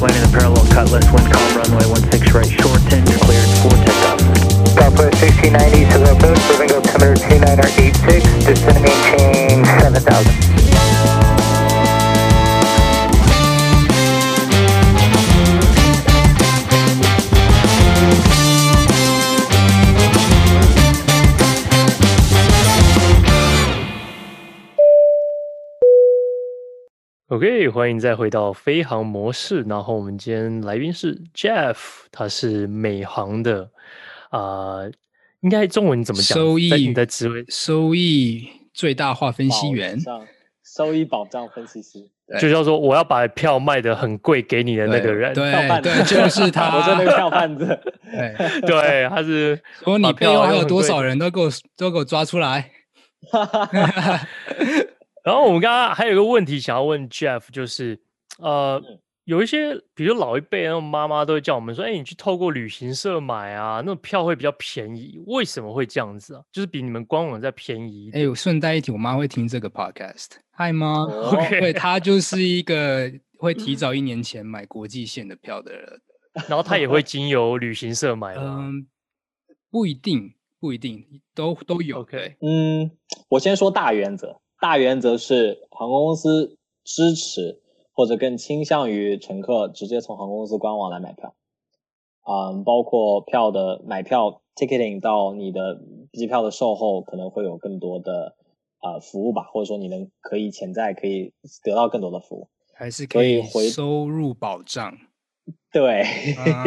landing the parallel cutlass, wind calm runway 16 right, short shorten, cleared for takeoff. Southwest 1690, civil approach, moving altimeter 2986, descending maintain 7000. OK，欢迎再回到飞航模式。然后我们今天来宾是 Jeff，他是美航的啊、呃，应该中文怎么讲？收益你的职位，收益最大化分析员，收益保障分析师，就叫做我要把票卖得很贵给你的那个人，对对，对，就是他，我是那个票贩子，对 对，他是说你背后还有多少人都给我都给我抓出来。然后我们刚刚还有一个问题想要问 Jeff，就是呃，有一些比如老一辈那种妈妈都会叫我们说，哎，你去透过旅行社买啊，那种票会比较便宜，为什么会这样子啊？就是比你们官网再便宜。哎，我顺带一提，我妈会听这个 podcast，嗨妈，OK，对，她就是一个会提早一年前买国际线的票的人，然后她也会经由旅行社买吗？嗯，不一定，不一定，都都有。OK，嗯，我先说大原则。大原则是航空公司支持或者更倾向于乘客直接从航空公司官网来买票，嗯，包括票的买票 ticketing 到你的机票的售后可能会有更多的呃服务吧，或者说你能可以潜在可以得到更多的服务，还是可以回收入保障。对，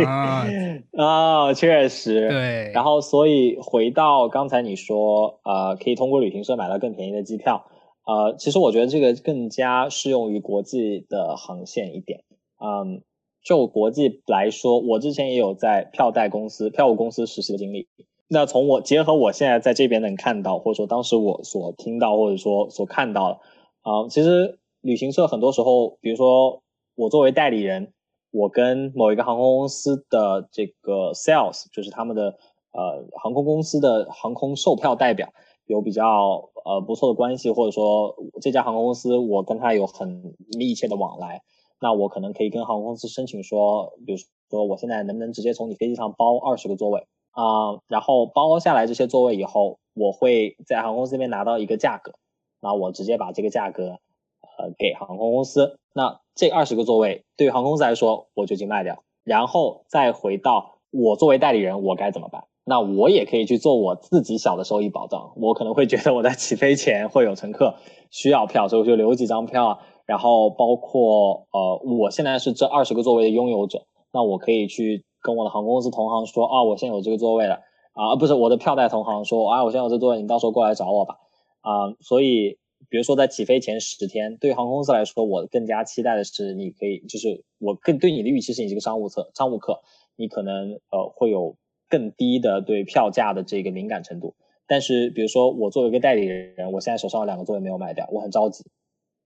啊，哦，确实，对。然后所以回到刚才你说，呃，可以通过旅行社买到更便宜的机票。呃，其实我觉得这个更加适用于国际的航线一点。嗯，就国际来说，我之前也有在票代公司、票务公司实习的经历。那从我结合我现在在这边能看到，或者说当时我所听到，或者说所看到的，啊、其实旅行社很多时候，比如说我作为代理人，我跟某一个航空公司的这个 sales，就是他们的呃航空公司的航空售票代表。有比较呃不错的关系，或者说这家航空公司我跟他有很密切的往来，那我可能可以跟航空公司申请说，比如说我现在能不能直接从你飞机上包二十个座位啊、然后包下来这些座位以后，我会在航空公司那边拿到一个价格，那我直接把这个价格呃给航空公司，那这二十个座位对于航空公司来说我就已经卖掉，然后再回到我作为代理人我该怎么办？那我也可以去做我自己小的收益保障。我可能会觉得我在起飞前会有乘客需要票，所以我就留几张票。然后包括呃，我现在是这二十个座位的拥有者，那我可以去跟我的航空公司同行说啊，我现在有这个座位了啊，不是我的票代同行说啊，我现在有这座位，你到时候过来找我吧啊。所以比如说在起飞前十天，对于航空公司来说，我更加期待的是你可以，就是我更对你的预期是你这个商务客，商务客，你可能呃会有。更低的对票价的这个敏感程度，但是比如说我作为一个代理人，我现在手上有两个座位没有卖掉，我很着急，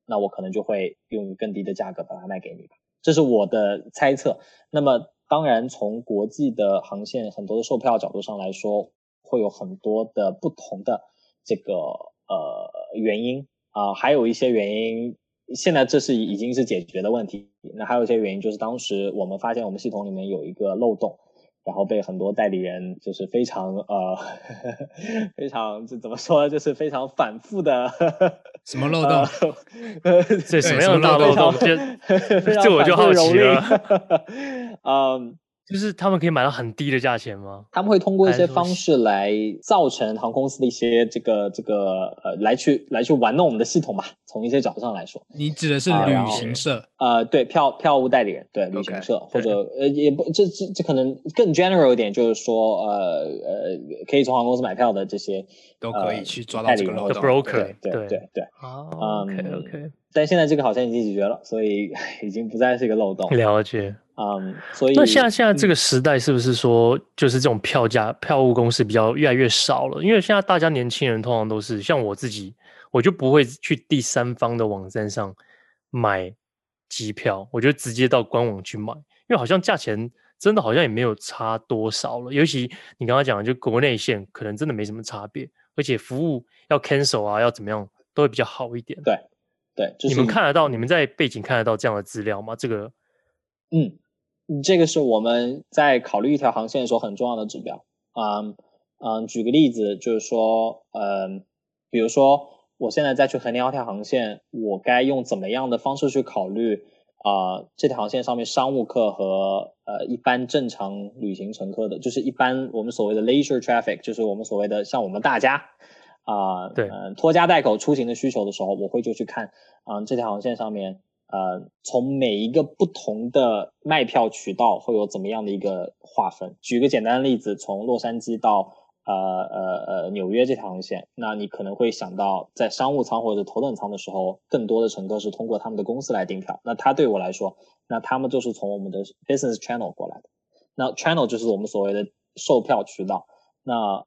那我可能就会用更低的价格把它卖给你吧，这是我的猜测。那么当然从国际的航线很多的售票角度上来说，会有很多的不同的这个呃原因啊、还有一些原因现在这是已经是解决的问题，那还有一些原因就是当时我们发现我们系统里面有一个漏洞。然后被很多代理人就是非常呃，非常这怎么说呢？就是非常反复的 什么漏洞？呃，这什么样的大漏洞？这我就好奇了。嗯。就是他们可以买到很低的价钱吗？他们会通过一些方式来造成航空公司的一些这个这个呃，来去来去玩弄我们的系统吧。从一些角度上来说，你指的是旅行社？呃，对，票票务代理人，对，旅行社或者呃，也不，这这这可能更 general 一点，就是说呃呃，可以从航空公司买票的这些都可以去抓到这个漏洞。broker，对对对对。啊，OK OK。但现在这个好像已经解决了，所以 已经不再是一个漏洞。了解，嗯，所以那现在现在这个时代是不是说，就是这种票价票务公司比较越来越少了？因为现在大家年轻人通常都是像我自己，我就不会去第三方的网站上买机票，我就直接到官网去买，因为好像价钱真的好像也没有差多少了。尤其你刚刚讲的，就国内线可能真的没什么差别，而且服务要 cancel 啊，要怎么样都会比较好一点。对。对，就是、你们看得到，你们在背景看得到这样的资料吗？这个嗯，这个是我们在考虑一条航线的时候很重要的指标。嗯嗯，举个例子，就是说，嗯，比如说我现在再去衡量一条航线，我该用怎么样的方式去考虑啊、呃？这条航线上面商务客和呃一般正常旅行乘客的，就是一般我们所谓的 leisure traffic，就是我们所谓的像我们大家啊，呃、对，嗯，拖家带口出行的需求的时候，我会就去看，嗯、呃，这条航线上面。呃，从每一个不同的卖票渠道会有怎么样的一个划分？举个简单的例子，从洛杉矶到呃呃呃纽约这条航线，那你可能会想到，在商务舱或者头等舱的时候，更多的乘客是通过他们的公司来订票。那他对我来说，那他们就是从我们的 business channel 过来的。那 channel 就是我们所谓的售票渠道。那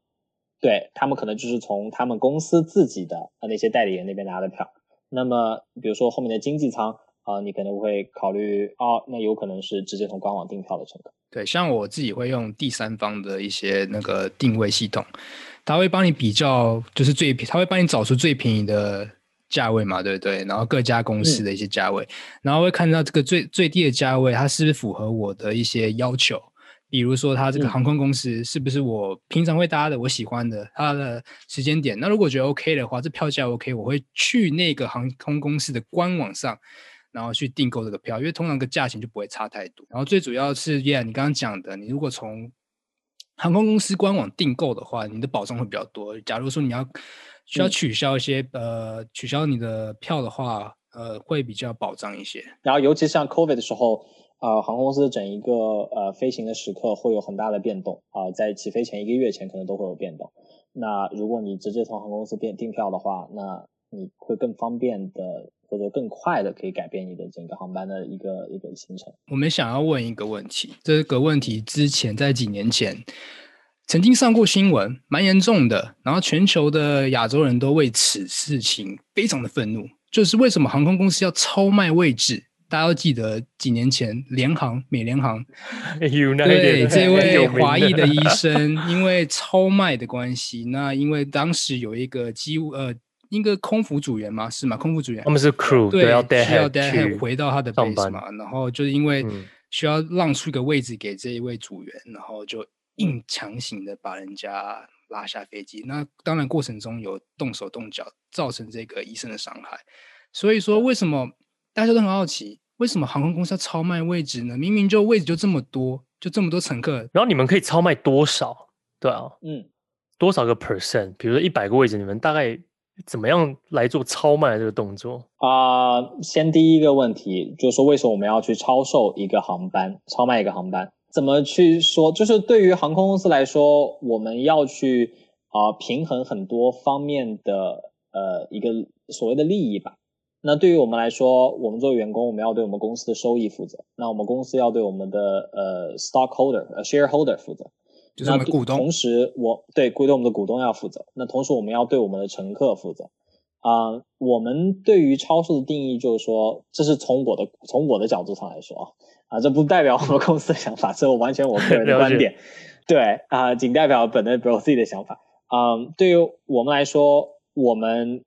对他们可能就是从他们公司自己的那些代理人那边拿的票。那么比如说后面的经济舱。啊、呃，你可能会考虑哦，那有可能是直接从官网订票的乘客。对，像我自己会用第三方的一些那个定位系统，他会帮你比较，就是最便，他会帮你找出最便宜的价位嘛，对不对？然后各家公司的一些价位，嗯、然后会看到这个最最低的价位，它是不是符合我的一些要求？比如说，它这个航空公司是不是我平常会搭的，我喜欢的，它的时间点。那如果觉得 OK 的话，这票价 OK，我会去那个航空公司的官网上。然后去订购这个票，因为通常个价钱就不会差太多。然后最主要是，Yeah，你刚刚讲的，你如果从航空公司官网订购的话，你的保障会比较多。假如说你要需要取消一些、嗯、呃取消你的票的话，呃会比较保障一些。然后尤其像 COVID 的时候，呃航空公司整一个呃飞行的时刻会有很大的变动啊、呃，在起飞前一个月前可能都会有变动。那如果你直接从航空公司订订票的话，那你会更方便的。或者更快的可以改变你的整个航班的一个一个行程。我们想要问一个问题，这个问题之前在几年前曾经上过新闻，蛮严重的。然后全球的亚洲人都为此事情非常的愤怒，就是为什么航空公司要超卖位置？大家都记得几年前联航、美联航 对这位华裔的医生，因为超卖的关系，那因为当时有一个机务呃。一个空服组员吗？是吗？空服组员，他们是 crew，对，要带需要带回到他的 base 嘛。然后就是因为需要让出一个位置给这一位组员，嗯、然后就硬强行的把人家拉下飞机。那当然过程中有动手动脚，造成这个医生的伤害。所以说，为什么大家都很好奇，为什么航空公司要超卖位置呢？明明就位置就这么多，就这么多乘客，然后你们可以超卖多少？对啊，嗯，多少个 percent？比如说一百个位置，你们大概？怎么样来做超卖这个动作啊？先第一个问题就是说，为什么我们要去超售一个航班，超卖一个航班？怎么去说？就是对于航空公司来说，我们要去啊，平衡很多方面的呃一个所谓的利益吧。那对于我们来说，我们作为员工，我们要对我们公司的收益负责。那我们公司要对我们的呃 stockholder、呃 shareholder 负责。就是我们股东，同时我对对我们的股东要负责。那同时我们要对我们的乘客负责。啊、呃，我们对于超速的定义就是说，这是从我的从我的角度上来说啊，啊，这不代表我们公司的想法，这完全我个人的观点。对啊、呃，仅代表本人我自己的想法。嗯、呃，对于我们来说，我们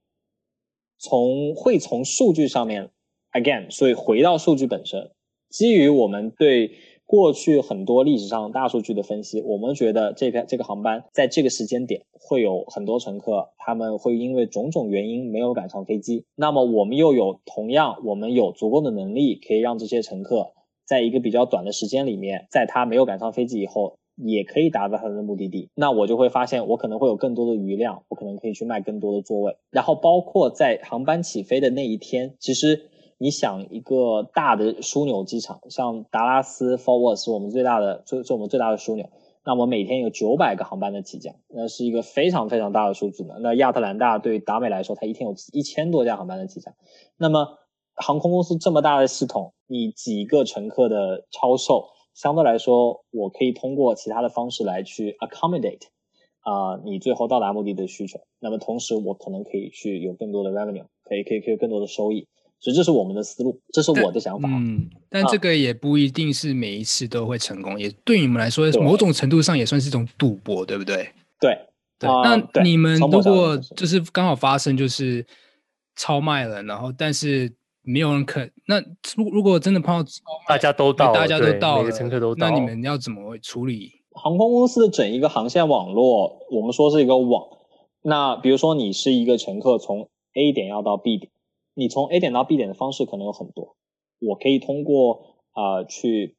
从会从数据上面，again，所以回到数据本身，基于我们对。过去很多历史上大数据的分析，我们觉得这篇这个航班在这个时间点会有很多乘客，他们会因为种种原因没有赶上飞机。那么我们又有同样，我们有足够的能力可以让这些乘客在一个比较短的时间里面，在他没有赶上飞机以后，也可以达到他的目的地。那我就会发现，我可能会有更多的余量，我可能可以去卖更多的座位。然后包括在航班起飞的那一天，其实。你想一个大的枢纽机场，像达拉斯 Fort Worth 是我们最大的，是是我们最大的枢纽。那么每天有九百个航班的起降，那是一个非常非常大的数字呢。那亚特兰大对达美来说，它一天有一千多架航班的起降。那么航空公司这么大的系统，你几个乘客的超售，相对来说，我可以通过其他的方式来去 accommodate 啊、你最后到达目的的需求。那么同时，我可能可以去有更多的 revenue，可以可以可以更多的收益。所以这是我们的思路，这是我的想法。嗯，但这个也不一定是每一次都会成功，啊、也对你们来说，某种程度上也算是一种赌博，对不对？对对。那你们如果就是刚好发生就是超卖了，然后但是没有人肯，那如如果真的碰到大家都到了，大家都到了，每个乘客都到，那你们要怎么处理？航空公司的整一个航线网络，我们说是一个网。那比如说你是一个乘客，从 A 点要到 B 点，你从 A 点到 B 点的方式可能有很多，我可以通过、呃、去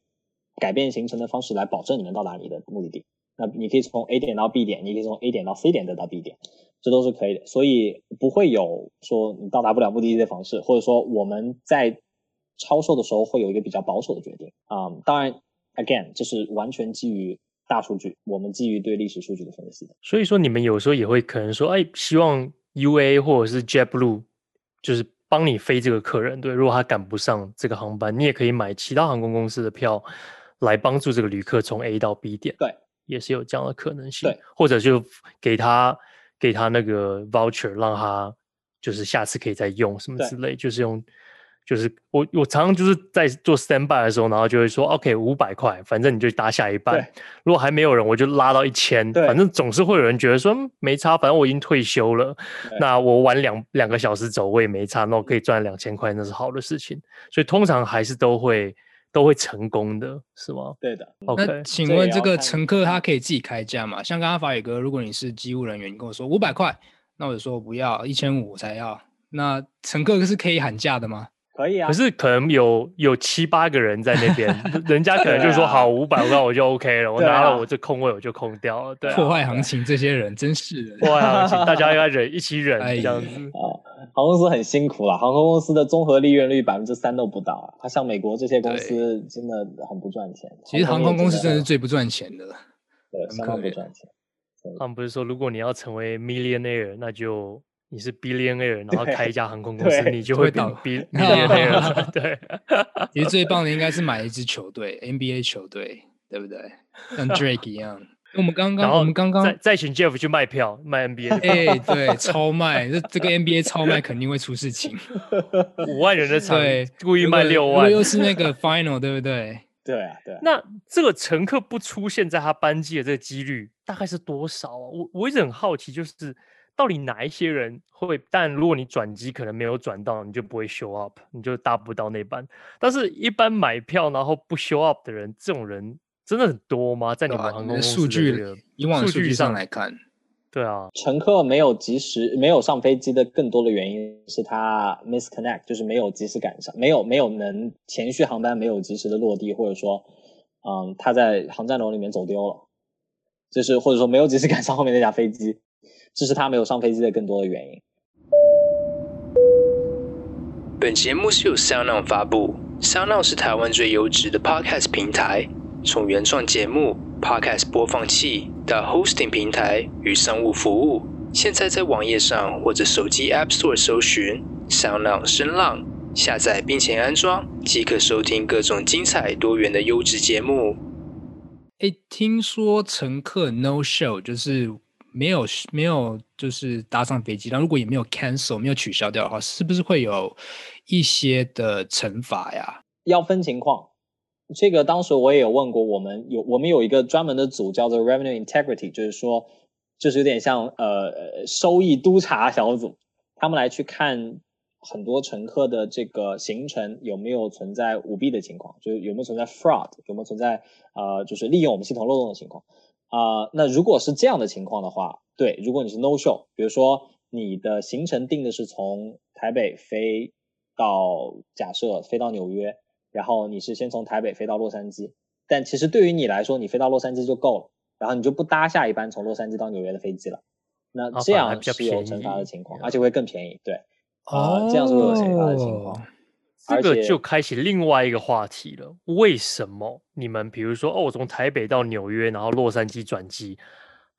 改变行程的方式来保证你能到达你的目的地。那你可以从 A 点到 B 点，你可以从 A 点到 C 点再到 B 点，这都是可以的。所以不会有说你到达不了目的地的方式，或者说我们在超售的时候会有一个比较保守的决定啊、当然，again，这是完全基于大数据，我们基于对历史数据的分析的。所以说，你们有时候也会可能说，哎，希望 UA 或者是 JetBlue 就是帮你飞这个客人，对，如果他赶不上这个航班，你也可以买其他航空公司的票来帮助这个旅客从 A 到 B 点。对。也是有这样的可能性，对，或者就给他给他那个 voucher，让他就是下次可以再用什么之类，就是用就是我我常常就是在做 standby 的时候，然后就会说 OK 五百块，反正你就搭下一班，如果还没有人，我就拉到一千，反正总是会有人觉得说没差，反正我已经退休了，那我晚两两个小时走我也没差，那我可以赚两千块，那是好的事情，所以通常还是都会。都会成功的是吗？对的。OK，那请问这个乘客他可以自己开价吗？像刚刚法宇哥，如果你是机务人员，你跟我说五百块，那我就说我不要，一千五才要。那乘客是可以喊价的吗？可以啊。可是可能有有七八个人在那边，人家可能就说好五百块我就 OK 了，我拿了我这空位我就空掉了。对、啊，破坏行情这些人真是的。破坏行情，大家要忍，一起忍这样子。航空公司很辛苦了，航空公司的综合利润率百分之三都不到啊！它像美国这些公司真的很不赚钱。其实航空公司真的是最不赚钱的，对，相当不赚钱。他们不是说，如果你要成为 millionaire，那就你是 billionaire，然后开一家航空公司，你就会倒 billionaire。对，其实最棒的应该是买一支球队，NBA 球队，对不对？像 Drake 一样。我们刚刚，我们刚刚再再请 Jeff 去卖票卖 NBA，哎、欸，对，超卖，这这个 NBA 超卖肯定会出事情。五万人的场，对，故意卖六万，又是那个 Final，对不对？对啊，对啊。那这个乘客不出现在他班机的这个几率大概是多少啊？我我一直很好奇，就是到底哪一些人会？但如果你转机可能没有转到，你就不会 show up，你就搭不到那班。但是一般买票然后不 show up 的人，这种人。真的很多吗？在你们航空公司的数据以往数据上来看，对啊，乘客没有及时没有上飞机的更多的原因是他 misconnect，就是没有及时赶上，没有没有能前续航班没有及时的落地，或者说，嗯，他在航站楼里面走丢了，就是或者说没有及时赶上后面那架飞机，这是他没有上飞机的更多的原因。本节目是由 SoundOn 发布，SoundOn 是台湾最优质的 Podcast 平台。从原创节目、Podcast 播放器到 Hosting 平台与商务服务，现在在网页上或者手机 App Store 搜寻 SoundOn 声浪，下载并且安装，即可收听各种精彩多元的优质节目。哎，听说乘客 No Show 就是没有没有就是搭上飞机，但如果也没有 cancel 没有取消掉的话，是不是会有一些的惩罚呀？要分情况。这个当时我也有问过，我们有我们有一个专门的组叫做 Revenue Integrity，就是说，就是有点像呃收益督察小组，他们来去看很多乘客的这个行程有没有存在舞弊的情况，就是有没有存在 fraud，有没有存在呃就是利用我们系统漏洞的情况啊、呃。那如果是这样的情况的话，对，如果你是 no show，比如说你的行程定的是从台北飞到假设飞到纽约。然后你是先从台北飞到洛杉矶，但其实对于你来说，你飞到洛杉矶就够了，然后你就不搭下一班从洛杉矶到纽约的飞机了。那这样是有惩罚的情况，而且会更便宜。对，啊、呃，这样是会有惩罚的情况。这个就开启另外一个话题了。为什么你们比如说哦，我从台北到纽约，然后洛杉矶转机，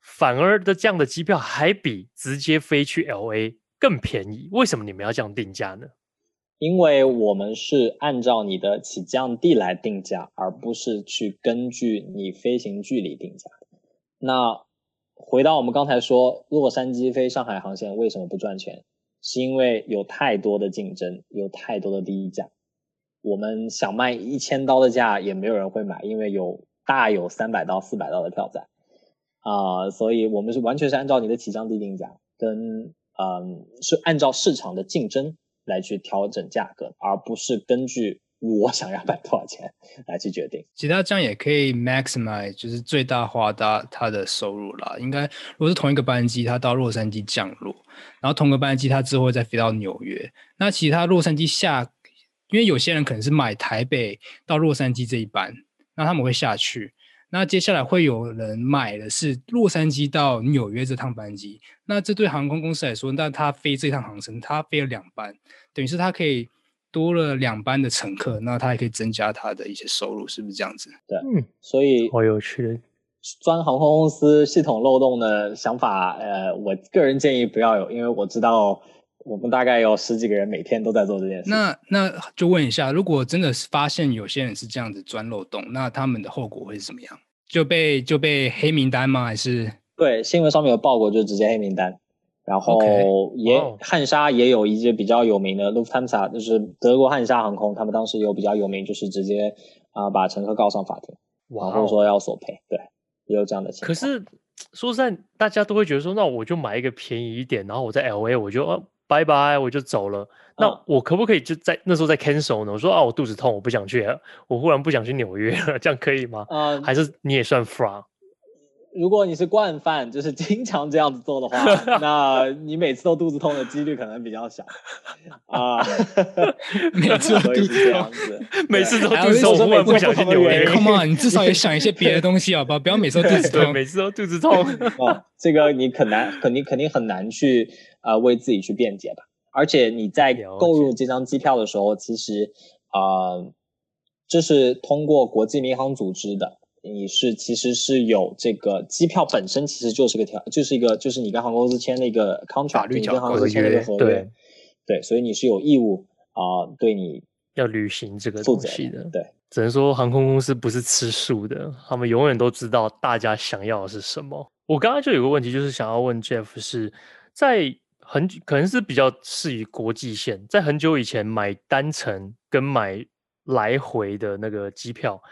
反而的这样的机票还比直接飞去 LA 更便宜？为什么你们要这样定价呢？因为我们是按照你的起降地来定价，而不是去根据你飞行距离定价。那回到我们刚才说，洛杉矶飞上海航线为什么不赚钱？是因为有太多的竞争，有太多的低价。我们想卖一千刀的价也没有人会买，因为有大有三百刀、四百刀的票在啊、所以我们是完全是按照你的起降低定价，跟嗯是按照市场的竞争。来去调整价格，而不是根据我想要卖多少钱来去决定。其他这样也可以 maximize，就是最大化它它的收入啦。应该如果是同一个班机，它到洛杉矶降落，然后同个班机它之后再飞到纽约，那其他洛杉矶下，因为有些人可能是买台北到洛杉矶这一班，那他们会下去。那接下来会有人买的是洛杉矶到纽约这趟班机，那这对航空公司来说，那他飞这趟航程，他飞了两班，等于是他可以多了两班的乘客，那他还可以增加他的一些收入，是不是这样子？对，嗯，所以好有趣钻航空公司系统漏洞的想法，呃，我个人建议不要有，因为我知道我们大概有十几个人每天都在做这件事，那那就问一下，如果真的是发现有些人是这样子钻漏洞，那他们的后果会是怎么样？就被就被黑名单吗？还是？对，新闻上面有报过，就直接黑名单。然后也汉莎也有一些比较有名的，Lufthansa 就是德国汉莎航空，他们当时有比较有名，就是直接啊、呃、把乘客告上法庭，然后说要索赔。对，也有这样的情况。可是说实在，大家都会觉得说，那我就买一个便宜一点，然后我在 LA 我就。拜拜，我就走了。那我可不可以就在那时候再 cancel 呢？我说啊，我肚子痛，我不想去了，我忽然不想去纽约了，这样可以吗？嗯，还是你也算 fraud？如果你是惯犯，就是经常这样子做的话，那你每次都肚子痛的几率可能比较小啊。每次都肚子痛，每次都肚子痛，我不想去纽约。Come on，你至少也想一些别的东西好不？不要每次都肚子痛，每次都肚子痛。哦，这个你很难，肯定肯定很难去啊、呃、为自己去辩解吧。而且你在购入这张机票的时候，其实啊，这、是通过国际民航组织的。你是其实是有这个机票本身其实就是个条，就是一个就是你跟航空公司签那个 contract，你跟航空公司签那个合约，对，对，所以你是有义务啊、呃，对你要履行这个东西的。对，只能说航空公司不是吃素的，他们永远都知道大家想要的是什么。我刚刚就有个问题，就是想要问 Jeff 是在很可能是比较适宜国际线，在很久以前买单程跟买来回的那个机票。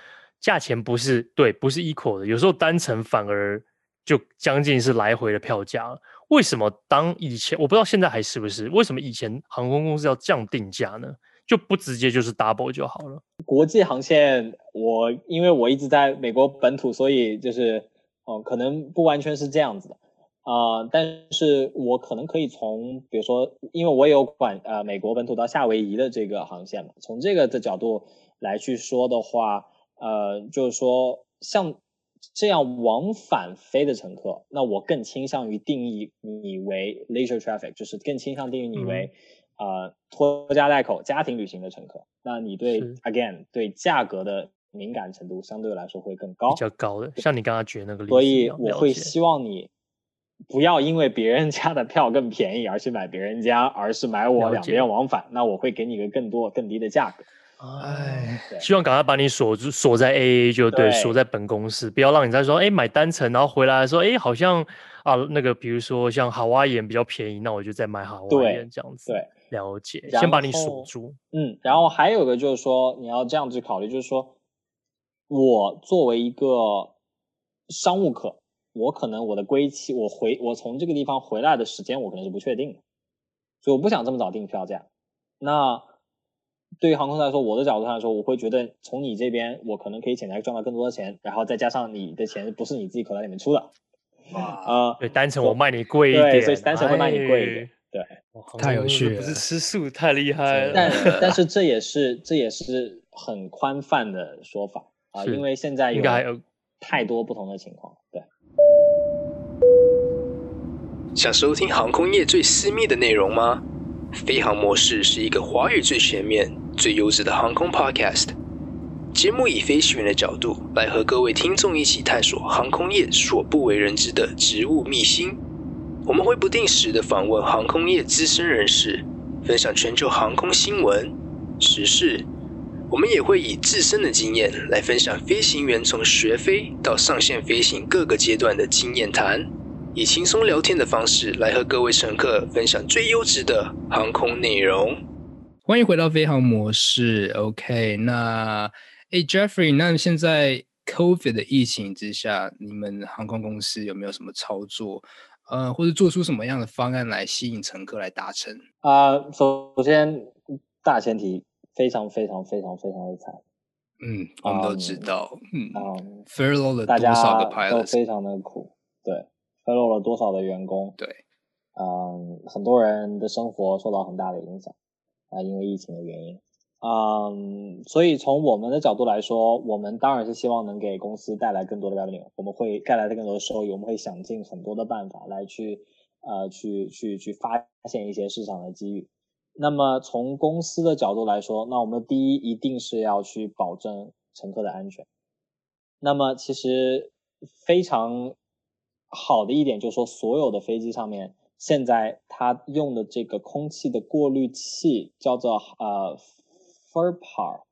价钱不是对，不是 equal 的，有时候单程反而就将近是来回的票价。为什么当以前我不知道现在还是不是？为什么以前航空公司要这样定价呢？就不直接就是 double 就好了？国际航线，我因为我一直在美国本土，所以就是哦、可能不完全是这样子的啊、但是我可能可以从，比如说，因为我有管呃美国本土到夏威夷的这个航线嘛，从这个的角度来去说的话。呃，就是说，像这样往返飞的乘客，那我更倾向于定义你为 leisure traffic，就是更倾向定义你为、嗯、呃拖家带口家庭旅行的乘客。那你对 again 对价格的敏感程度相对来说会更高，比较高的。像你刚刚举的那个例子，所以我会希望你不要因为别人家的票更便宜而去买别人家，而是买我两边往返。那我会给你一个更多更低的价格。哎，希望赶快把你锁住，锁在 AA 就对，锁在本公司，不要让你再说，哎，买单程，然后回来说，哎，好像啊，那个比如说像夏威夷比较便宜，那我就再买夏威夷这样子。对，了解，先把你锁住。嗯，然后还有一个就是说，你要这样子考虑，就是说，我作为一个商务客，我可能我的归期，我回我从这个地方回来的时间，我可能是不确定的，所以我不想这么早订票价。那对于航空来说，我的角度上来说，我会觉得从你这边，我可能可以潜在赚到更多的钱，然后再加上你的钱不是你自己口袋里面出的，啊、呃，对，单程我卖你贵一点，对，所以单程会卖你贵一点，对，太有趣了，不是吃素，太厉害了。但但是这也是这也是很宽泛的说法啊，因为现在有太多不同的情况，对。想收听航空业最私密的内容吗？飞航模式是一个华语最全面。最优质的航空 Podcast 节目，以飞行员的角度来和各位听众一起探索航空业所不为人知的职务秘辛。我们会不定时的访问航空业资深人士，分享全球航空新闻时事。我们也会以自身的经验来分享飞行员从学飞到上线飞行各个阶段的经验谈，以轻松聊天的方式来和各位乘客分享最优质的航空内容。欢迎回到飞航模式，OK？那，哎，Jeffrey，那现在 COVID 的疫情之下，你们航空公司有没有什么操作？呃，或者做出什么样的方案来吸引乘客来搭乘？啊、呃，首先大前提非常非常非常非常的惨。嗯，我们都知道，嗯，嗯，furlough 了多少个 pilot 都非常的苦，对，furlough 了多少的员工，对，嗯，很多人的生活受到很大的影响，啊、因为疫情的原因，嗯，所以从我们的角度来说，我们当然是希望能给公司带来更多的 revenue，我们会带来更多的收益，我们会想尽很多的办法来去，呃，去去去发现一些市场的机遇。那么从公司的角度来说，那我们第一一定是要去保证乘客的安全。那么其实非常好的一点就是说，所有的飞机上面现在它用的这个空气的过滤器叫做呃 FERPA，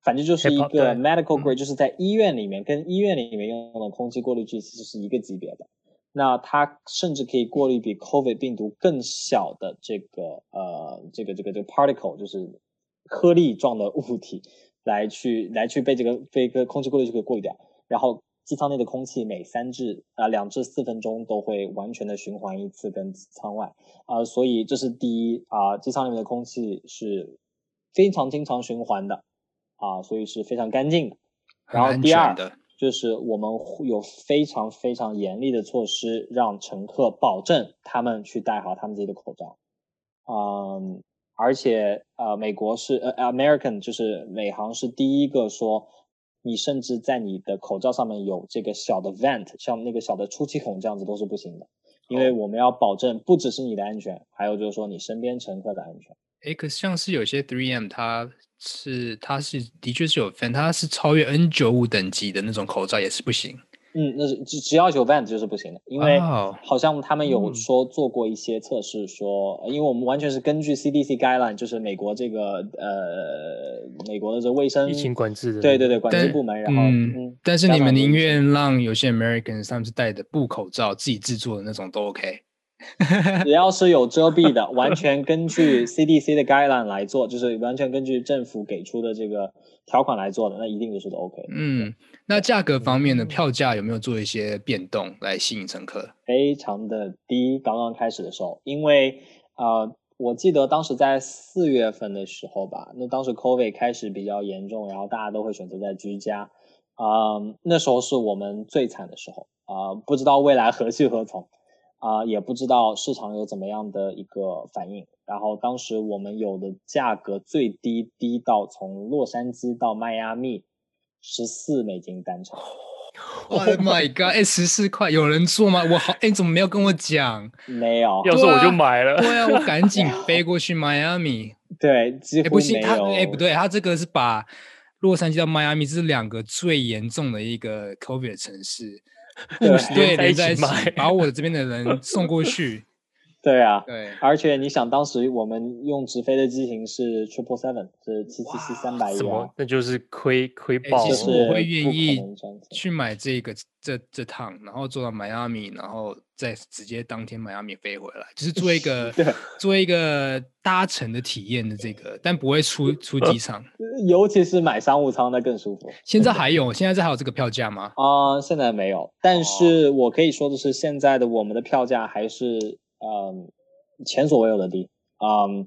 反正就是一个 medical grade，就是在医院里面跟医院里面用的空气过滤器其实是一个级别的。那它甚至可以过滤比 COVID 病毒更小的这个呃这个这个这个 particle，就是颗粒状的物体，来去来去被这个被一个空气过滤器给过滤掉。然后机舱内的空气每三至啊两至四分钟都会完全的循环一次跟舱外啊、呃，所以这是第一啊，机舱里面的空气是非常经常循环的啊，所以是非常干净的。然后第二。就是我们有非常非常严厉的措施，让乘客保证他们去戴好他们自己的口罩。嗯，而且呃，美国是呃，American 就是美航是第一个说，你甚至在你的口罩上面有这个小的 vent，像那个小的出气孔这样子都是不行的，因为我们要保证不只是你的安全，还有就是说你身边乘客的安全。诶，可是像是有些 3M 它是它是的确是有分，它是超越 N95 等级的那种口罩也是不行。嗯，那是只只要有 vent 就是不行的，因为好像他们有说做过一些测试说，说、嗯、因为我们完全是根据 CDC guideline，就是美国这个呃美国的这卫生疫情管制的，对对对管制部门，然后嗯，嗯，但是你们宁愿让有些 Americans 他们是戴的布口罩，自己制作的那种都 OK。只要是有遮蔽的，完全根据 CDC 的 guideline 来做，就是完全根据政府给出的这个条款来做的，那一定就是都 OK。嗯，那价格方面的票价有没有做一些变动来吸引乘客？非常的低，刚刚开始的时候，因为呃，我记得当时在四月份的时候吧，那当时 COVID 开始比较严重，然后大家都会选择在居家，啊、呃，那时候是我们最惨的时候啊、呃，不知道未来何去何从。啊、呃，也不知道市场有怎么样的一个反应。然后当时我们有的价格最低低到从洛杉矶到迈阿密十四美金单程。Oh my god！哎，十四块有人做吗？我好，哎，怎么没有跟我讲？没有，要是我就买了。对啊，我 赶紧飞过去迈阿密。对，几乎没有。不行，他哎不对，他这个是把洛杉矶到迈阿密这是两个最严重的一个 COVID 城市。对，对连在一起，把我的这边的人送过去。对啊，对，而且你想，当时我们用直飞的机型是 Triple Seven，是七七七三百一啊，那就是亏亏爆了。其实我会愿意去买这个这这趟，然后坐到迈阿密，然后再直接当天迈阿密飞回来，就是做一个 做一个搭乘的体验的这个，但不会出 出机场。尤其是买商务舱，那更舒服。现在还有，现在这还有这个票价吗？啊、呃，现在没有，但是我可以说的是，现在的我们的票价还是。嗯，前所未有的低，嗯，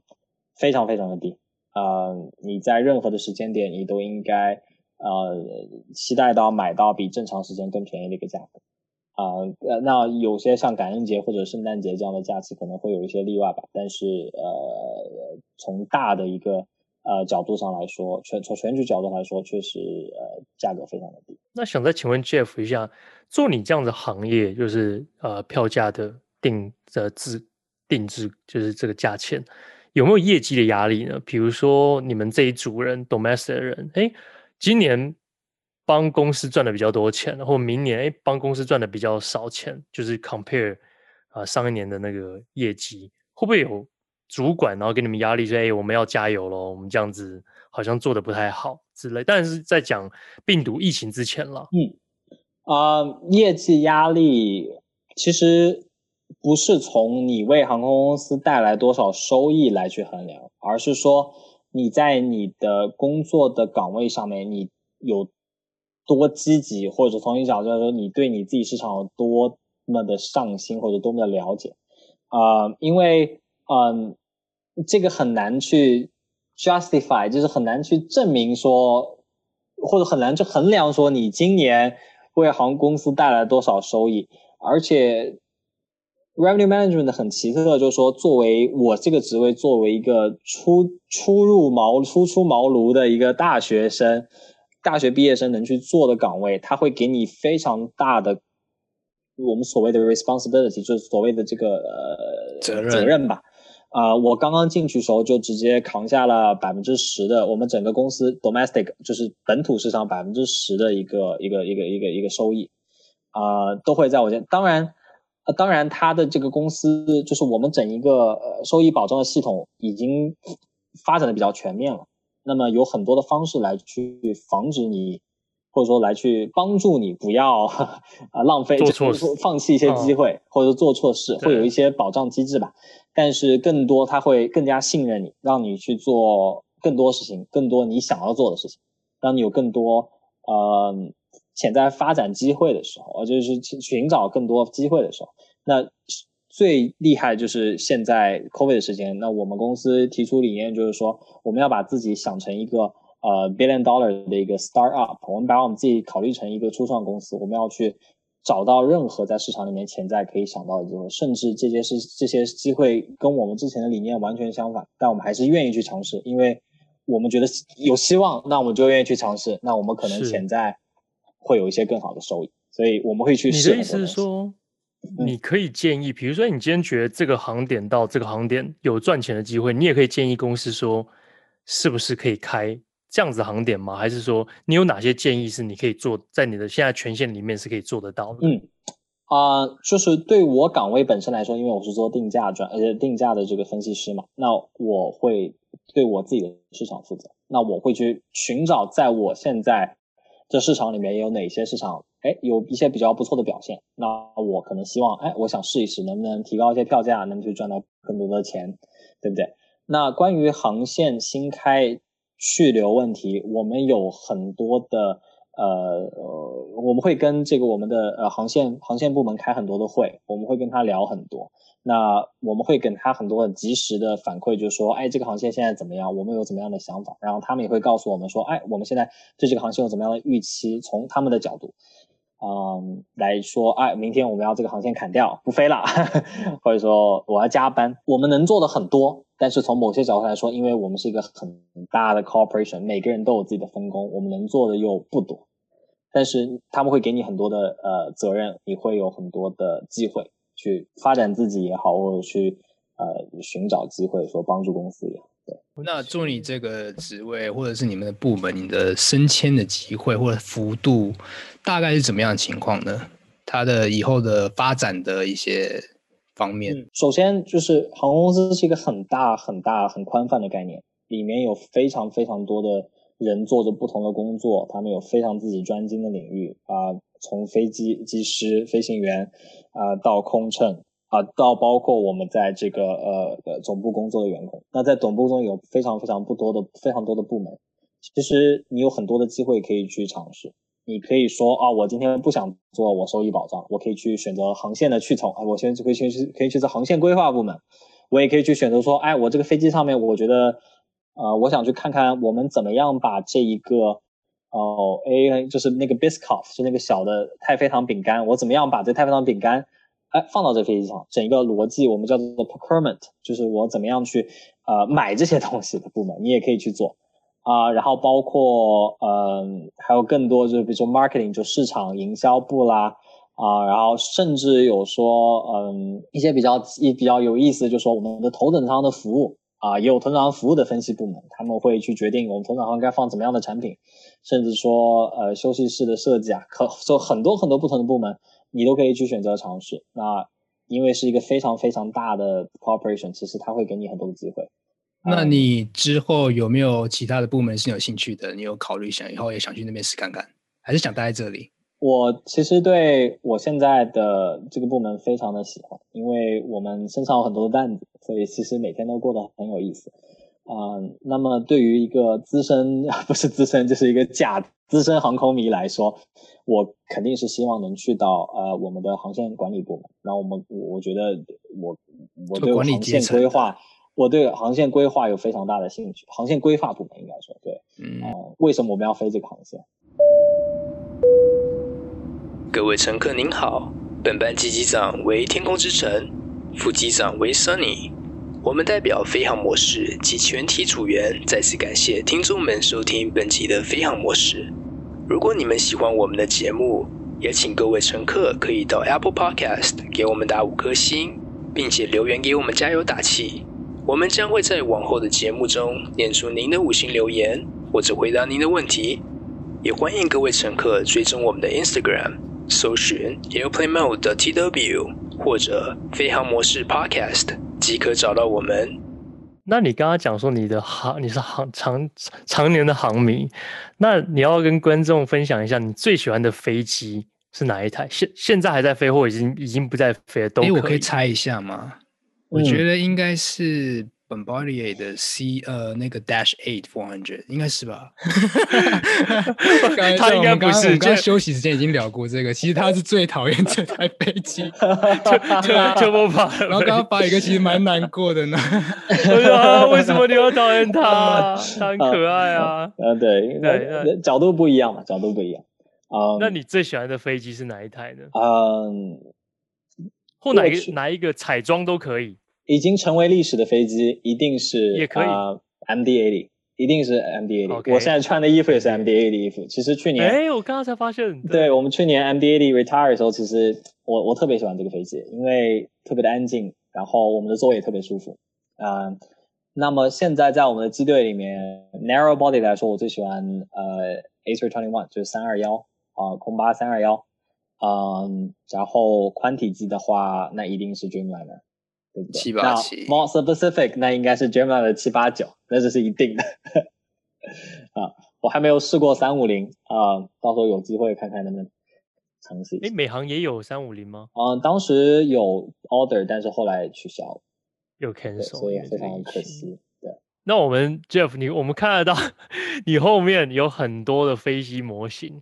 非常非常的低，嗯，你在任何的时间点，你都应该呃期待到买到比正常时间更便宜的一个价格，啊、呃，那有些像感恩节或者圣诞节这样的假期可能会有一些例外吧，但是呃，从大的一个呃角度上来说，全从全局角度来说，确实呃价格非常的低。那想再请问 Jeff 一下，做你这样的行业，就是呃票价的。定的制定制就是这个价钱，有没有业绩的压力呢？比如说你们这一组人，domestic 的人，哎，今年帮公司赚的比较多钱，或明年哎帮公司赚的比较少钱，就是 compare 啊、上一年的那个业绩，会不会有主管然后给你们压力说，哎，我们要加油喽，我们这样子好像做的不太好之类。但是在讲病毒疫情之前了，嗯，啊、呃，业绩压力其实。不是从你为航空公司带来多少收益来去衡量，而是说你在你的工作的岗位上面你有多积极，或者从你角度来说，你对你自己市场有多么的上心或者多么的了解，啊、因为嗯、这个很难去 justify，就是很难去证明说，或者很难去衡量说你今年为航空公司带来多少收益，而且 revenue management 很奇特，就是说作为我这个职位，作为一个初初入茅初出茅庐的一个大学生。大学毕业生能去做的岗位，他会给你非常大的我们所谓的 responsibility，就是所谓的这个呃责任责任吧。啊、呃，我刚刚进去的时候就直接扛下了百分之十的我们整个公司 domestic，就是本土市场百分之十的一个一个一个一个一个收益啊、呃，都会在我这。当然，呃，当然，他的这个公司就是我们整一个呃收益保障的系统已经发展的比较全面了。那么有很多的方式来去防止你，或者说来去帮助你不要啊 浪费做错事、放弃一些机会，哦、或者做错事，会有一些保障机制吧。但是更多他会更加信任你，让你去做更多事情，更多你想要做的事情。让你有更多呃潜在发展机会的时候，就是寻找更多机会的时候，那。最厉害就是现在 COVID 的时间，那我们公司提出理念就是说，我们要把自己想成一个呃 billion dollar 的一个 startup，我们把我们自己考虑成一个初创公司，我们要去找到任何在市场里面潜在可以想到的机会，甚至这些是这些机会跟我们之前的理念完全相反，但我们还是愿意去尝试，因为我们觉得有希望，那我们就愿意去尝试，那我们可能潜在会有一些更好的收益，所以我们会去试。你的意思是说？你可以建议，比如说你今天觉得这个航点到这个航点有赚钱的机会，你也可以建议公司说，是不是可以开这样子航点吗？还是说你有哪些建议是你可以做在你的现在权限里面是可以做得到的？嗯，啊、呃，就是对我岗位本身来说，因为我是做定价转，而且定价的这个分析师嘛，那我会对我自己的市场负责，那我会去寻找在我现在这市场里面有哪些市场。哎，有一些比较不错的表现，那我可能希望，哎，我想试一试，能不能提高一些票价，能不能去赚到更多的钱，对不对？那关于航线新开去留问题，我们有很多的，呃，我们会跟这个我们的呃航线航线部门开很多的会，我们会跟他聊很多。那我们会给他很多很及时的反馈，就是说，哎，这个航线现在怎么样？我们有怎么样的想法？然后他们也会告诉我们说，哎，我们现在对这个航线有怎么样的预期？从他们的角度。嗯，来说，哎，明天我们要这个航线砍掉，不飞了，或者说我要加班。我们能做的很多，但是从某些角度来说，因为我们是一个很大的 corporation，每个人都有自己的分工，我们能做的又不多。但是他们会给你很多的呃责任，你会有很多的机会去发展自己也好，或者去呃寻找机会说帮助公司也好。对，那做你这个职位，或者是你们的部门，你的升迁的机会或者幅度，大概是怎么样的情况呢？它的以后的发展的一些方面。首先就是航空公司是一个很大、很大、很宽泛的概念，里面有非常非常多的人做着不同的工作，他们有非常自己专精的领域啊，从飞机机师、飞行员啊，到空乘。啊，到包括我们在这个呃呃总部工作的员工，那在总部中有非常非常不多的非常多的部门，其实你有很多的机会可以去尝试。你可以说啊，我今天不想做我收益保障，我可以去选择航线的去从，啊，我现在可以去可以去做航线规划部门，我也可以去选择说，哎，我这个飞机上面，我觉得呃，我想去看看我们怎么样把这一个哦 A 就是那个 Biscoff 就那个小的太妃糖饼干，我怎么样把这太妃糖饼干。哎，放到这飞机上，整一个逻辑我们叫做 procurement，就是我怎么样去呃买这些东西的部门，你也可以去做啊、然后包括嗯、还有更多就是比如说 marketing，就市场营销部啦啊、然后甚至有说嗯、一些比较一比较有意思，就是说我们的头等舱的服务啊、也有头等舱服务的分析部门，他们会去决定我们头等舱该放怎么样的产品，甚至说呃休息室的设计啊，可就很多很多不同的部门。你都可以去选择尝试。那因为是一个非常非常大的 corporation，其实它会给你很多的机会。那你之后有没有其他的部门是有兴趣的？你有考虑想以后也想去那边试看看，还是想待在这里？我其实对我现在的这个部门非常的喜欢，因为我们身上有很多的担子，所以其实每天都过得很有意思。嗯，那么对于一个资深 不是资深，就是一个假资深航空迷来说，我肯定是希望能去到呃我们的航线管理部门。然后我们我我觉得我我对航线规划，我对航线规划有非常大的兴趣。航线规划部门应该说对，嗯、呃，为什么我们要飞这个航线？各位乘客您好，本班机机长为天空之城，副机长为 Sunny。我们代表飞航模式及全体组员再次感谢听众们收听本集的飞航模式。如果你们喜欢我们的节目，也请各位乘客可以到 Apple Podcast 给我们打五颗星，并且留言给我们加油打气。我们将会在往后的节目中念出您的五星留言，或者回答您的问题。也欢迎各位乘客追踪我们的 Instagram，搜寻 Airplane Mode 的 TW 或者飞航模式 Podcast。即可找到我们。那你刚刚讲说你的航，你是航常常年的航迷，那你要跟观众分享一下你最喜欢的飞机是哪一台？现现在还在飞或已经已经不在飞了？都可以。欸，我可以猜一下吗？我觉得应该是。Bombardier 的 C 呃那个 Dash Eight Four Hundred 应该是吧？他应该不是。刚休息时间已经聊过这个，其实他是最讨厌这台飞机，就就就不跑。然后刚刚发一个其实蛮难过的呢。啊，为什么你要讨厌他？他很可爱啊。嗯，对对，角度不一样嘛，角度不一样。啊，那你最喜欢的飞机是哪一台呢？嗯，或哪一个哪一个彩妆都可以。已经成为历史的飞机一定是也可以啊、uh, MD-80，一定是 MD-80。Okay. 我现在穿的衣服也是 MD-80 的衣服。其实去年，哎，我刚刚才发现，对，对我们去年 MD-80 retire 的时候，其实我我特别喜欢这个飞机，因为特别的安静，然后我们的座位也特别舒服。啊、uh,，那么现在在我们的机队里面，narrow body 来说，我最喜欢呃 A321，就是三二幺啊，空八三二幺。嗯，然后宽体机的话，那一定是 Dreamliner。对对七八七，more specific，那应该是 Dreamliner 的七八九，那这是一定的。啊，我还没有试过三五零啊，到时候有机会看看能不能尝试一下。诶，美航也有三五零吗？嗯，当时有 order，但是后来取消了，有 cancel，所以非常可惜。对，那我们 Jeff，你我们看得到 你后面有很多的飞机模型。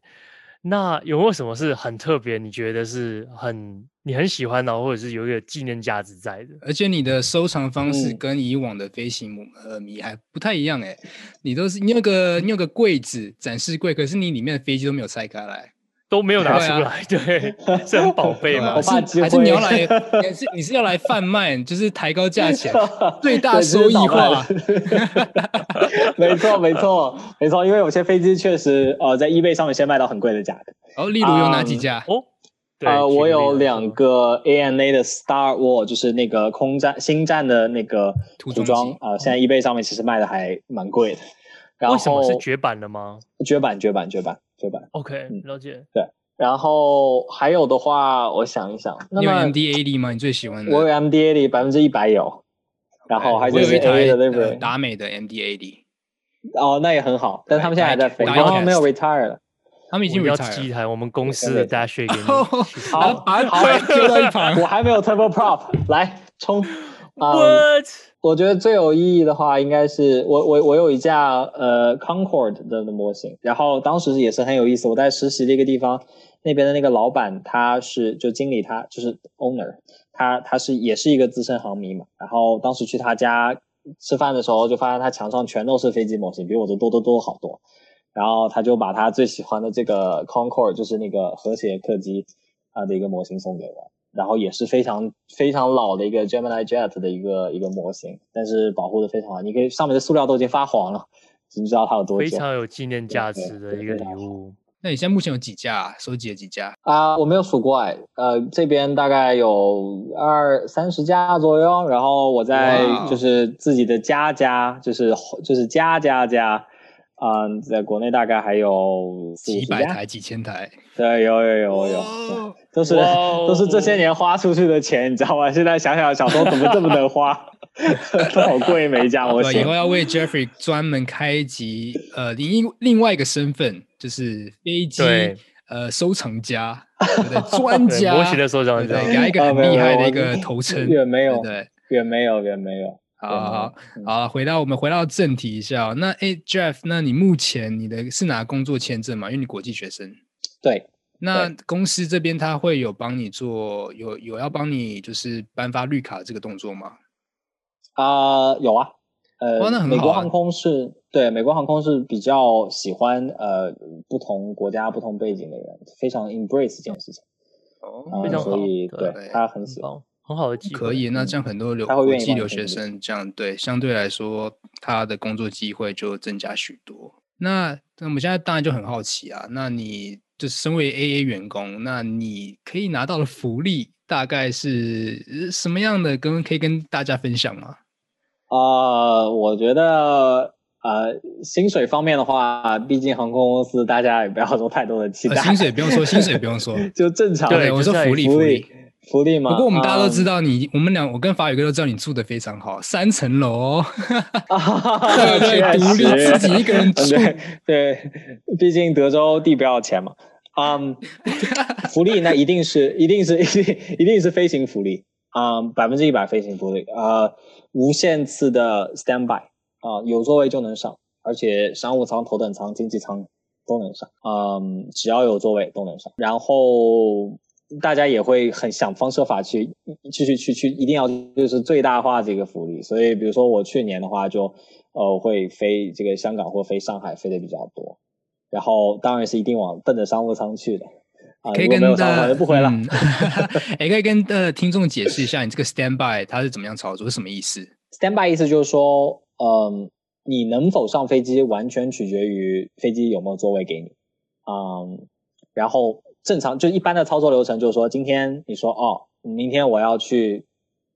那有没有什么是很特别？你觉得是很你很喜欢的，或者是有一个纪念价值在的？而且你的收藏方式跟以往的飞行呃迷还不太一样诶，你都是你有个你有个柜子展示柜，可是你里面的飞机都没有拆开来。都没有拿出来，对，啊、对 是很宝贝嘛？是还是你要来？你是你是要来贩卖，就是抬高价钱，最大收益化。没错，没错，没错。因为有些飞机确实呃在 eBay 上面先卖到很贵的价格。哦，例如有哪几架？哦，呃，我有两个 ANA 的 Star War，就是那个空战星战的那个涂装啊，现在 eBay 上面其实卖的还蛮贵的。然后为什么是绝版的吗？绝版，绝版，绝版。对吧？OK，了解。对，然后还有的话，我想一想，那么有 MD-80 吗？你最喜欢的？我有 MD-80，百分之一百有。然后还有一台的达美的 MD-80。哦，那也很好，但他们现在还在飞，然后没有 retire 了。他们已经。要寄一台我们公司的 Dash 给你。好，好。我还没有 turboprop，来冲。What？我觉得最有意义的话，应该是我我我有一架呃 Concorde 的的模型，然后当时也是很有意思。我在实习的一个地方，那边的那个老板他是就经理他，他就是 owner，他他是也是一个资深航迷嘛。然后当时去他家吃饭的时候，就发现他墙上全都是飞机模型，比我的多多多好多。然后他就把他最喜欢的这个 Concorde，就是那个和谐客机啊的一个模型送给我。然后也是非常非常老的一个 Gemini Jet 的一个一个模型，但是保护的非常好。你可以上面的塑料都已经发黄了，你知道它有多久？非常有纪念价值的一个礼物。那你现在目前有几架？收集了几架？啊，我没有数过哎。呃，这边大概有二三十架左右。然后我在就是自己的家家，就是就是家家家。嗯，在国内大概还有几百台、几千台。对，有有有有。都是都是这些年花出去的钱，你知道吗？现在想想，小时候怎么这么能花，都好贵每一家模型。以后要为 Jeffrey 专门开一集，呃，另另外一个身份就是飞机呃收藏家，专 家模型的收藏家，给他一个 很厉害的一个头称。远没有，对，远没有，远没有。好好好回到我们回到正题一下哦。那哎，Jeff，那你目前你的是拿工作签证吗？因为你国际学生。对，那公司这边他会有帮你做，有有要帮你就是颁发绿卡这个动作吗？啊、有啊，呃，哇那很好啊美国航空是对美国航空是比较喜欢呃不同国家、不同背景的人，非常 embrace 这件事情，哦呃非常好所以对对他很喜欢。棒，很好的机会。可以，那这样很多留国际留学生这样对，相对来说他的工作机会就增加许多。那那我们现在当然就很好奇啊，那你就是身为 AA 员工，那你可以拿到的福利大概是呃什么样的？跟可以跟大家分享吗？呃，我觉得呃薪水方面的话，毕竟航空公司大家也不要说太多的期待。呃薪水不用说，薪水不用 说。就正常对的我说就是福利，福利福利。吗。不过我们大家都知道，道你，我们俩，我跟法宇哥都知道你住的非常好，三层楼 对确独立自己一个人住对对，毕竟德州地不要钱嘛。嗯，福利那一定是一定是一定 一定是飞行福利啊，百分之一百飞行福利，呃，无限次的 standby 啊、有座位就能上，而且商务舱、头等舱、经济舱都能上，嗯，只要有座位都能上，然后。大家也会很想方设法去去去去去，一定要就是最大化这个福利。所以，比如说我去年的话就，就呃会飞这个香港或飞上海飞的比较多。然后当然是一定往奔着商务舱去的。啊、可以跟如果没有商务就不回了。嗯、也可以跟呃听众解释一下，你这个 standby 它是怎么样操作，是什么意思？standby 意思就是说，嗯，你能否上飞机完全取决于飞机有没有座位给你。嗯，然后。正常就一般的操作流程就是说，今天你说哦，明天我要去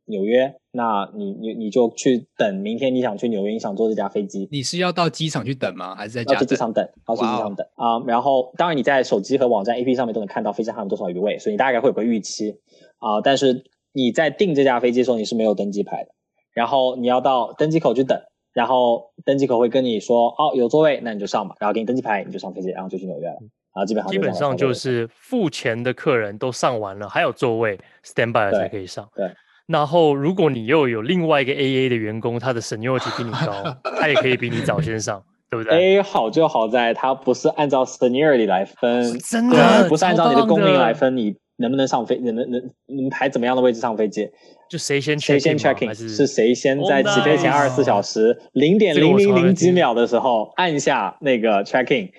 纽约，那你你你就去等明天你想去纽约，你想坐这架飞机，你是要到机场去等吗？还是在家要去机场等？要去机场等啊、嗯。然后当然你在手机和网站 APP 上面都能看到飞机还有多少余位，所以你大概会有个预期啊、呃。但是你在订这架飞机的时候，你是没有登机牌的，然后你要到登机口去等，然后登机口会跟你说哦有座位，那你就上吧，然后给你登机牌，你就上飞机，然后就去纽约了。啊，基本上基本上就是付钱的客人都上完了，还有座位 standby 才可以上。对。对然后如果你又有另外一个 AA 的员工，他的 seniority 比你高，他也可以比你早先上，对不对？AA 好就好在它不是按照 seniority 来分，真的不是按照你的工龄来分，你能不能上飞，能能能能排怎么样的位置上飞机？就谁先谁先 checking 是谁先在起飞前二十四小时零点零零零几秒的时候按下那个 check in。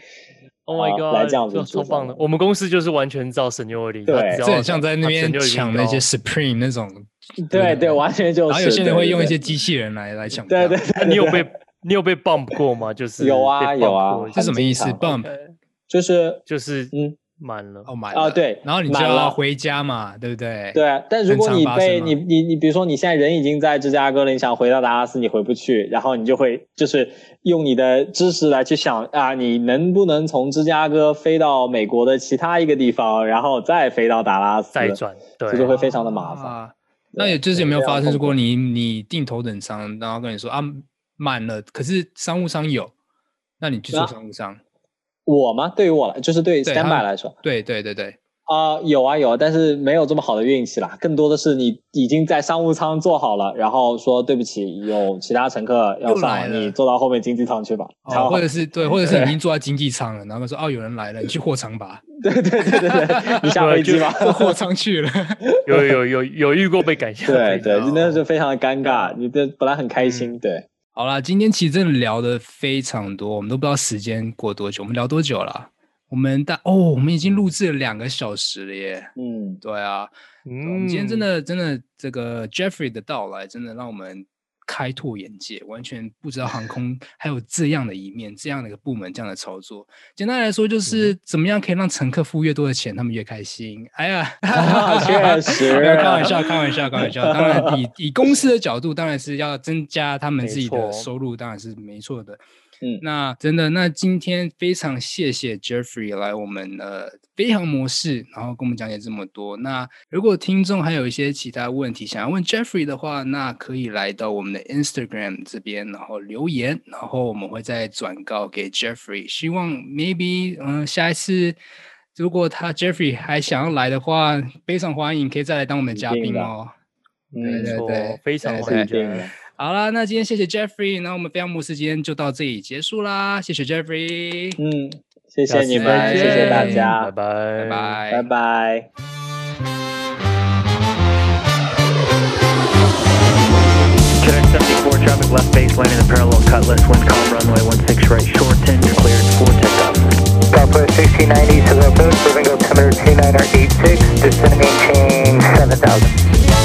Oh my god！来这样子超棒的，我们公司就是完全照 seniority，对，这很像在那边抢那些 Supreme 那种，对对，对，完全就是。然后有些人会用一些机器人来来抢。对对，对，对，你有被你有被 bump 过吗？就是有啊有啊，是什么意思？bump 就是就是嗯。满了哦，满了啊，对，然后你就要回家嘛，对不对？对啊，但如果你被你你你，比如说你现在人已经在芝加哥了，你想回到达拉斯，你回不去，然后你就会就是用你的知识来去想啊，你能不能从芝加哥飞到美国的其他一个地方，然后再飞到达拉斯，再转，对，这就会非常的麻烦。啊、那也就是有没有发生过你你订头等舱，然后跟你说啊满了，可是商务舱有，那你去坐商务舱。我吗？对于我来，就是对 standby 来说，对对对对，啊、呃，有啊有啊，但是没有这么好的运气啦。更多的是你已经在商务舱坐好了，然后说对不起，有其他乘客要上，你坐到后面经济舱去吧。哦，或者是对，或者是 已经坐在经济舱了，然后说哦有人来了，你去货舱吧。对对对对对，你下飞机吧，坐货舱去了。有有有有遇过被赶下对对，真的是非常的尴尬。你这本来很开心，嗯、对。好啦，今天其实真的聊得非常多，我们都不知道时间过多久。我们聊多久了？我们大哦，我们已经录制了两个小时了耶。嗯，对啊，嗯，我们今天真的真的这个 Jeffrey 的到来，真的让我们开拓眼界，完全不知道航空还有这样的一面，这样的一个部门，这样的操作。简单来说，就是怎么样可以让乘客付越多的钱，他们越开心。哎呀，啊、确实，开玩笑，开玩笑，开玩笑。当然，以以公司的角度，当然是要增加他们自己的收入，当然是没错的。嗯，那真的，那今天非常谢谢 Jeffrey 来我们呃飞航模式，然后跟我们讲解这么多。那如果听众还有一些其他问题想要问 Jeffrey 的话，那可以来到我们的 Instagram 这边，然后留言，然后我们会再转告给 Jeffrey。希望 maybe 嗯、呃、下一次如果他 Jeffrey 还想要来的话，非常欢迎，可以再来当我们的嘉宾哦。嗯，对对对，非常欢迎。好啦，那今天谢谢 Jeffrey，那我们飞扬模式今天就到这里结束啦，谢谢 Jeffrey，嗯，谢谢你们，谢谢大家，拜拜，拜拜，拜拜。JetX 74 traffic left base landing the parallel cutlass, wind calm runway 16 right, short 10, you're cleared for takeoff. Southwest 1690 to the approach, moving altimeter 2986, descending maintain 7000.